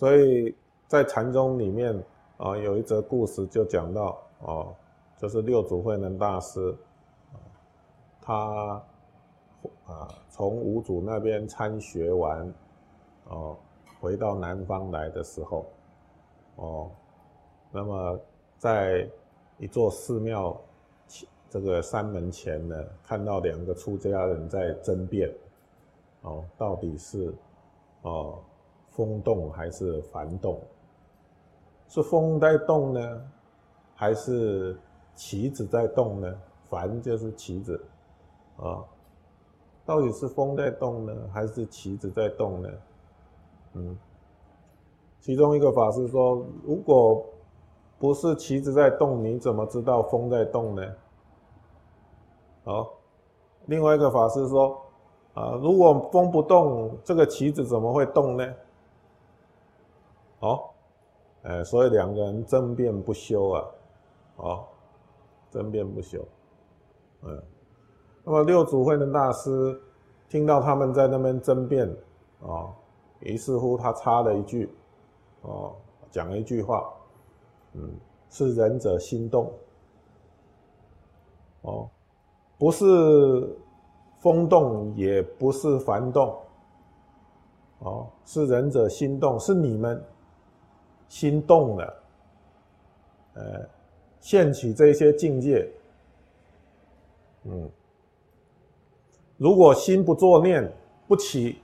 所以在禅宗里面啊，有一则故事就讲到哦，就是六祖慧能大师，他啊从五祖那边参学完，哦，回到南方来的时候，哦，那么在一座寺庙这个山门前呢，看到两个出家人在争辩，哦，到底是哦。风动还是幡动？是风在动呢，还是旗子在动呢？幡就是旗子，啊，到底是风在动呢，还是旗子在动呢？嗯，其中一个法师说，如果不是旗子在动，你怎么知道风在动呢？好，另外一个法师说，啊，如果风不动，这个旗子怎么会动呢？哦，哎，所以两个人争辩不休啊，哦，争辩不休，嗯，那么六祖慧能大师听到他们在那边争辩，哦，于是乎他插了一句，哦，讲了一句话，嗯，是仁者心动，哦，不是风动，也不是幡动，哦，是仁者心动，是你们。心动了，呃，现起这些境界，嗯，如果心不作念，不起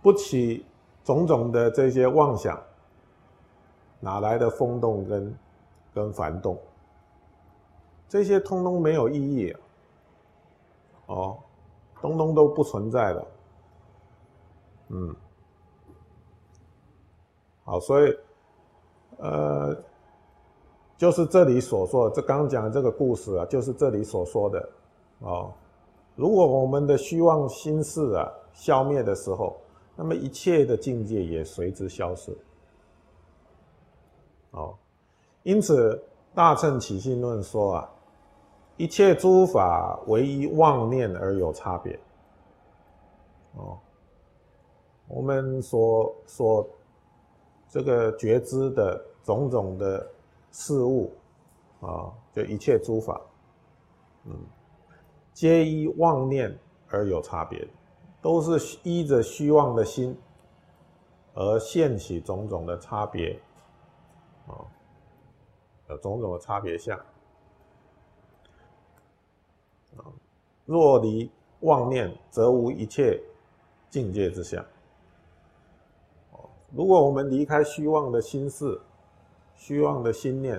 不起种种的这些妄想，哪来的风动跟跟烦动？这些通通没有意义，哦，通通都不存在的，嗯，好，所以。呃，就是这里所说，这刚讲的这个故事啊，就是这里所说的哦。如果我们的虚妄心事啊消灭的时候，那么一切的境界也随之消失。哦，因此《大乘起信论》说啊，一切诸法唯一妄念而有差别。哦，我们所所这个觉知的。种种的事物啊，就一切诸法，嗯，皆依妄念而有差别，都是依着虚妄的心而现起种种的差别，啊，有种种的差别相，啊，若离妄念，则无一切境界之相。如果我们离开虚妄的心事，虚妄的心念，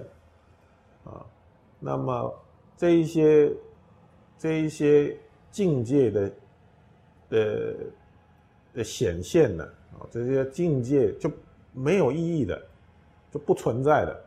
啊，那么这一些这一些境界的的的显现呢，啊，这些境界就没有意义的，就不存在的。